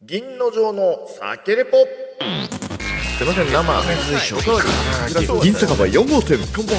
銀の城の酒レポ。すいません生銀酒場4号店。乾杯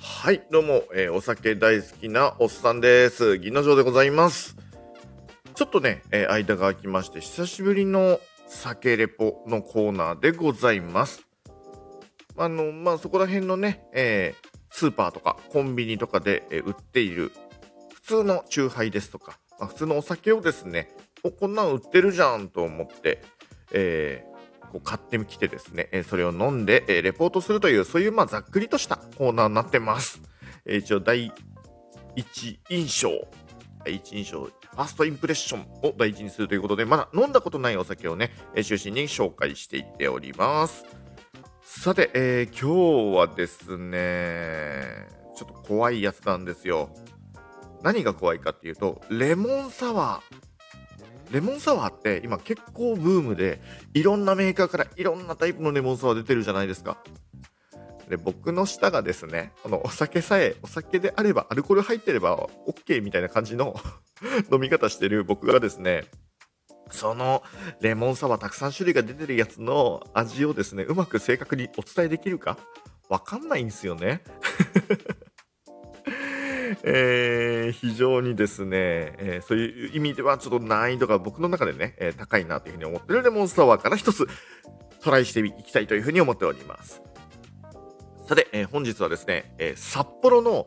はいどうも、えーお酒大好きなおっさんです。銀の城でございます。ちょっとね、えー間が空きまして久しぶりの酒レポのコーナーでございます。あのまあそこら辺のね、えースーパーとかコンビニとかで、えー売っている普通のチューハイですとか、まあ、普通のお酒をですねおこんなん売ってるじゃんと思って、えーこう買ってきてですね、えそれを飲んで、えレポートするというそういうまあざっくりとしたコーナーになってます、え一応第一印象第一印象ファーストインプレッションを第一にするということでまだ飲んだことないお酒をね、え中心に紹介していっております。さて、えー今日はですねちょっと怖いやつなんですよ。何が怖いかっていうとレモンサワー。レモンサワーって今結構ブームでいろんなメーカーからいろんなタイプのレモンサワー出てるじゃないですか。で僕の舌がですねこのお酒さえお酒であればアルコール入ってれば OK みたいな感じの 飲み方してる僕がですねそのレモンサワーたくさん種類が出てるやつの味をですねうまく正確にお伝えできるか？わかんないんですよね。えー非常にですね、えーそういう意味ではちょっと難易度が僕の中でね、えー高いなというふうに思ってるレモンサワーから一つトライしていきたいというふうに思っております。さて、えー本日はですね、えー札幌の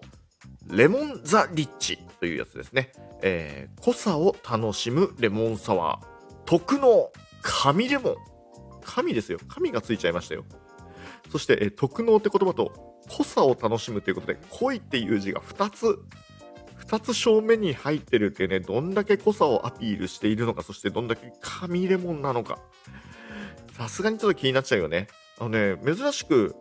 レモンザリッチというやつですね。えー濃さを楽しむレモンサワー。特納神レモン。神ですよ。神がついちゃいましたよ。そして、えー特納って言葉と濃さを楽しむということで、濃いっていう字が2つ、2つ正面に入ってるっていうね、どんだけ濃さをアピールしているのか、そしてどんだけ紙レモンなのか。さすがにちょっと気になっちゃうよね。あのね、珍しく、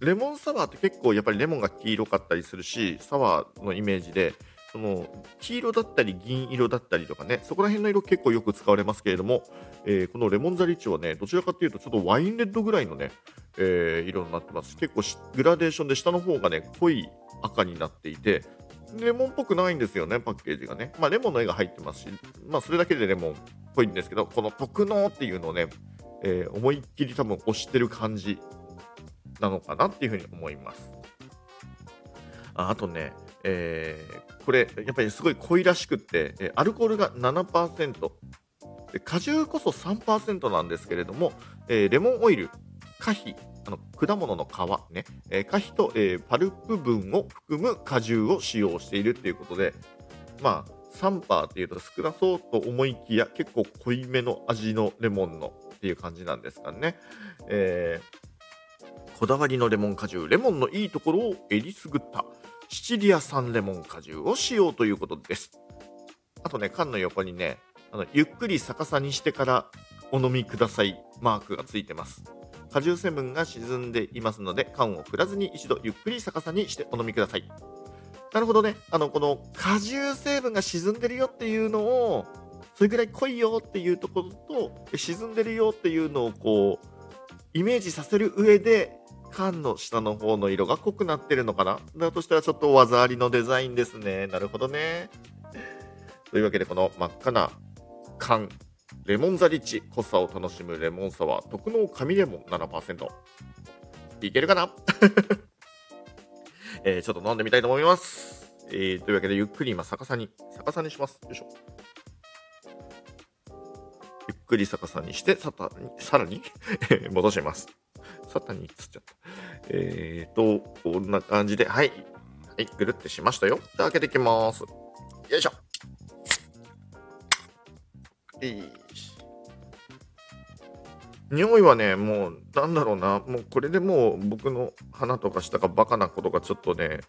レモンサワーって結構やっぱりレモンが黄色かったりするし、サワーのイメージで、その黄色だったり銀色だったりとかね、そこら辺の色結構よく使われますけれども、えーこのレモンザリッチはね、どちらかというとちょっとワインレッドぐらいのね、えー色になってます。結構グラデーションで下の方がね、濃い赤になっていて、レモンっぽくないんですよね、パッケージがね。まあ、レモンの絵が入ってますし、まあ、それだけでレモンっぽいんですけど、この特納っていうのをね、えー思いっきり多分押してる感じなのかなっていうふうに思います。ああとね、えーこれやっぱりすごい濃いらしくって、えアルコールが7%で果汁こそ3%なんですけれども、えレモンオイル果皮あの果物の皮ね、えー果皮と、えパルプ分を含む果汁を使用しているっていうことでまあ3%っていうと少なそうと思いきや結構濃いめの味のレモンのっていう感じなんですかね、えーこだわりのレモン果汁レモンのいいところをえりすぐった。シチリア産レモン果汁を使用ということです。あとね缶の横にねあのゆっくり逆さにしてからお飲みください。マークがついてます。果汁成分が沈んでいますので缶を振らずに一度ゆっくり逆さにしてお飲みください。なるほどね。あのこの果汁成分が沈んでるよっていうのをそれぐらい濃いよっていうところと沈んでるよっていうのをこうイメージさせる上で缶の下の方の色が濃くなってるのかな？だとしたらちょっと技ありのデザインですね。なるほどね。というわけでこの真っ赤な缶レモンザリッチ濃さを楽しむレモンサワー特納神レモン7%いけるかな、えーちょっと飲んでみたいと思います、えーというわけでゆっくり今逆さに逆さにします。よいしょ。ゆっくり逆さにしてさたさらに 戻します。さたにっつっちゃった。えーとこんな感じではい。はいぐるってしましたよ。じゃあ開けていきます。よいしょ。いいし匂いはね、もう、なんだろうな、もうこれでもう僕の鼻とか舌がバカなことがちょっとね、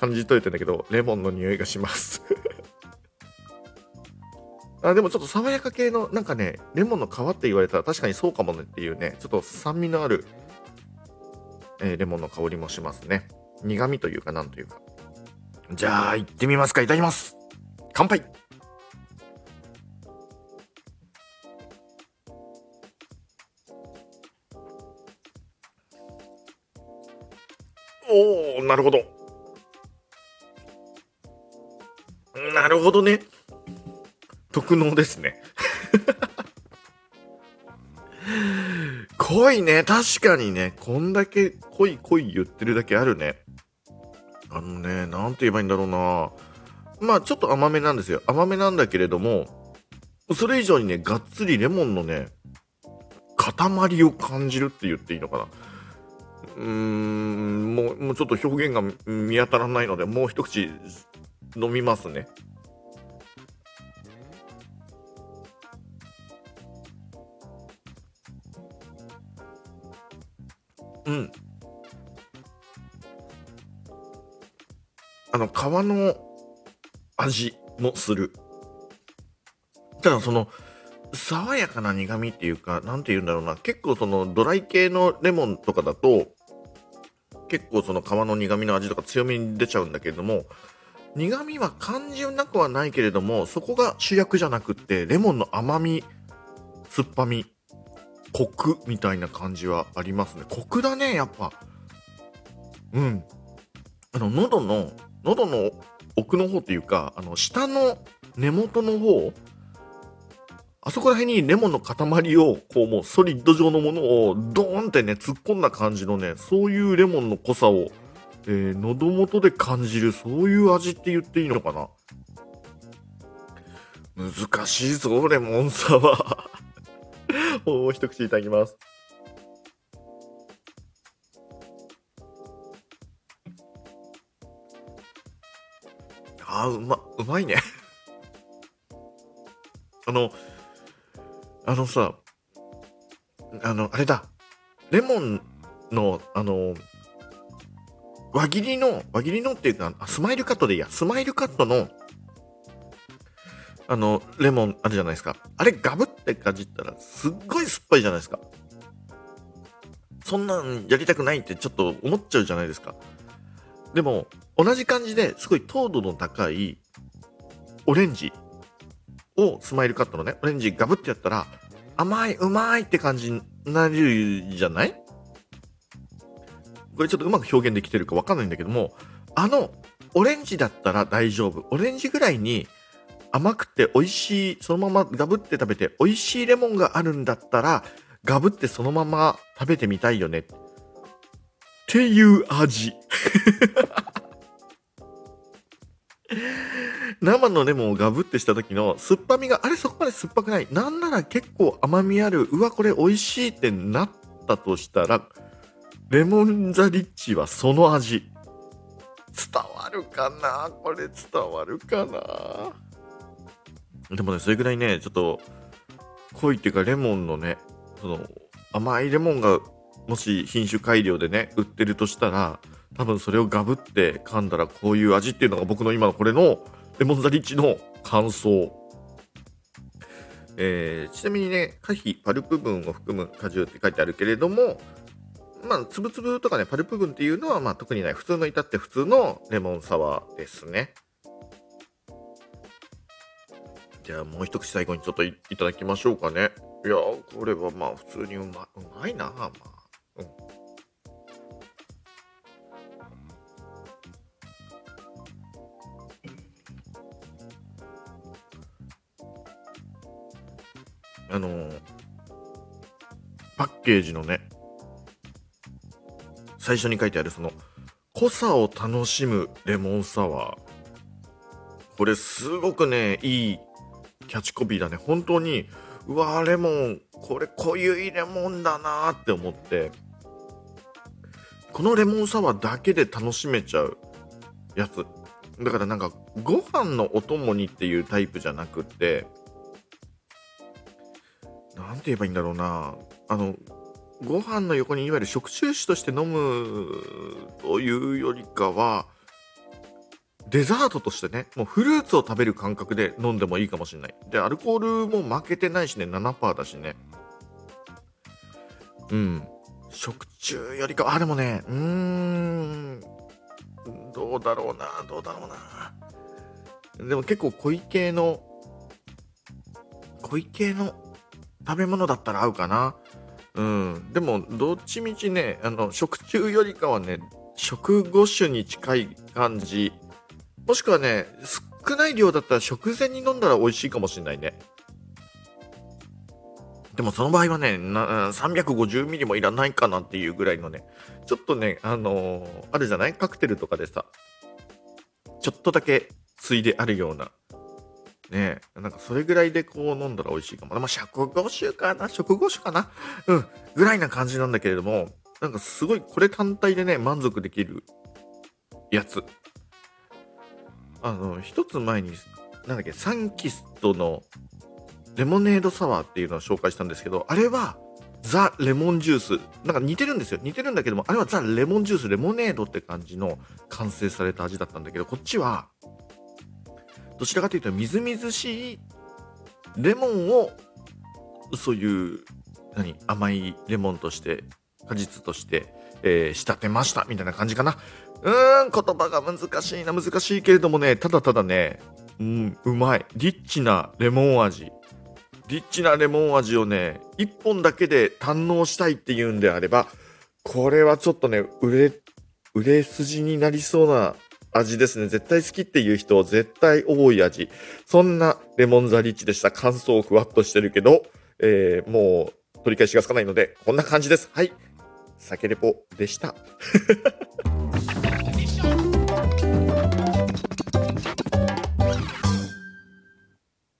感じといてんだけど、レモンの匂いがします。あでもちょっと爽やか系の、なんかね、レモンの皮って言われたら確かにそうかもねっていうね、ちょっと酸味のある、えーレモンの香りもしますね。苦味というか、なんというか。じゃあ、行ってみますか。いただきます。乾杯おおなるほどなるほどね。特能ですね。濃いね。確かにね。こんだけ濃い濃い言ってるだけあるね。あのね、なんて言えばいいんだろうな。まあちょっと甘めなんですよ。甘めなんだけれども、それ以上にね、がっつりレモンのね、塊を感じるって言っていいのかな。うーん、もう、もうちょっと表現が見当たらないので、もう一口飲みますね。うん。あの、皮の味もする。ただその、爽やかな苦味っていうか、なんて言うんだろうな、結構そのドライ系のレモンとかだと、結構その皮の苦味の味とか強めに出ちゃうんだけれども、苦味は感じなくはないけれども、そこが主役じゃなくって、レモンの甘み、酸っぱみ、コクみたいな感じはありますね。コクだね、やっぱ。うん。あの、喉の、喉の奥の方っていうか、あの、下の根元の方、あそこら辺にレモンの塊を、こうもうソリッド状のものをドーンってね、突っ込んだ感じのね、そういうレモンの濃さを、えー、喉元で感じる、そういう味って言っていいのかな難しいぞ、レモンサワー。もう一口いただきます。あー、うま、うまいね あの、あのさ、あの、あれだ。レモンの、あの、輪切りの、輪切りのっていうか、スマイルカットでいいや。スマイルカットの、あの、レモンあるじゃないですか。あれガブってかじったら、すっごい酸っぱいじゃないですか。そんなんやりたくないってちょっと思っちゃうじゃないですか。でも、同じ感じですごい糖度の高いオレンジをスマイルカットのね、オレンジガブってやったら、甘い、うまいって感じになるじゃない？これちょっとうまく表現できてるかわかんないんだけども、あの、オレンジだったら大丈夫。オレンジぐらいに甘くて美味しい、そのままガブって食べて美味しいレモンがあるんだったら、ガブってそのまま食べてみたいよね。っていう味。生のレモンをガブってした時の酸っぱみがあれそこまで酸っぱくないなんなら結構甘みあるうわこれ美味しいってなったとしたらレモンザリッチはその味伝わるかな？これ伝わるかな？でもねそれぐらいねちょっと濃いっていうかレモンのねその甘いレモンがもし品種改良でね売ってるとしたら多分それをガブって噛んだらこういう味っていうのが僕の今のこれのレモンザリッチの感想。えー、ちなみにね、可否パルプ分を含む果汁って書いてあるけれども、まあ、つぶつぶとかね、パルプ分っていうのは、まあ、特にない。普通の至って普通のレモンサワーですね。じゃあ、もう一口最後にちょっといただきましょうかね。いや、これはまあ、普通にうまうまいな、まあ。うん。あのー、パッケージのね、最初に書いてあるその、濃さを楽しむレモンサワー。これすごくね、いいキャッチコピーだね。本当に、うわ、レモン、これ濃ゆいレモンだなって思って、このレモンサワーだけで楽しめちゃうやつ。だからなんか、ご飯のお供にっていうタイプじゃなくって、なんて言えばいいんだろうな。あの、ご飯の横にいわゆる食中酒として飲むというよりかは、デザートとしてね、もうフルーツを食べる感覚で飲んでもいいかもしれない。で、アルコールも負けてないしね、7%だしね。うん。食中よりか、あ、でもね、うーん、どうだろうな、どうだろうな。でも結構濃い系の、濃い系の食べ物だったら合うかな。うん。でも、どっちみちね、あの、食中よりかはね、食後酒に近い感じ。もしくはね、少ない量だったら食前に飲んだら美味しいかもしれないね。でもその場合はね、350ミリもいらないかなっていうぐらいのね、ちょっとね、あのー、あるじゃない？カクテルとかでさ、ちょっとだけついであるような、ねなんかそれぐらいでこう飲んだら美味しいかも。まあ、食後酒かな？食後酒かな？うん、ぐらいな感じなんだけれども、なんかすごいこれ単体でね、満足できるやつ。あの、一つ前に、なんだっけ、サンキストのレモネードサワーっていうのを紹介したんですけど、あれはザ・レモンジュース。なんか似てるんですよ。似てるんだけども、あれはザ・レモンジュース、レモネードって感じの完成された味だったんだけど、こっちは、どちらかというとみずみずしいレモンを、そういう、何、甘いレモンとして、果実として、えー、仕立てましたみたいな感じかな。うーん、言葉が難しいな、難しいけれどもね、ただただね、うん、うまい。リッチなレモン味。リッチなレモン味をね、1本だけで堪能したいっていうんであれば、これはちょっとね、売れ、売れ筋になりそうな味ですね。絶対好きっていう人、絶対多い味。そんなレモンザリッチでした。乾燥ふわっとしてるけど、えー、もう取り返しがつかないので、こんな感じです。はい。酒レポでした。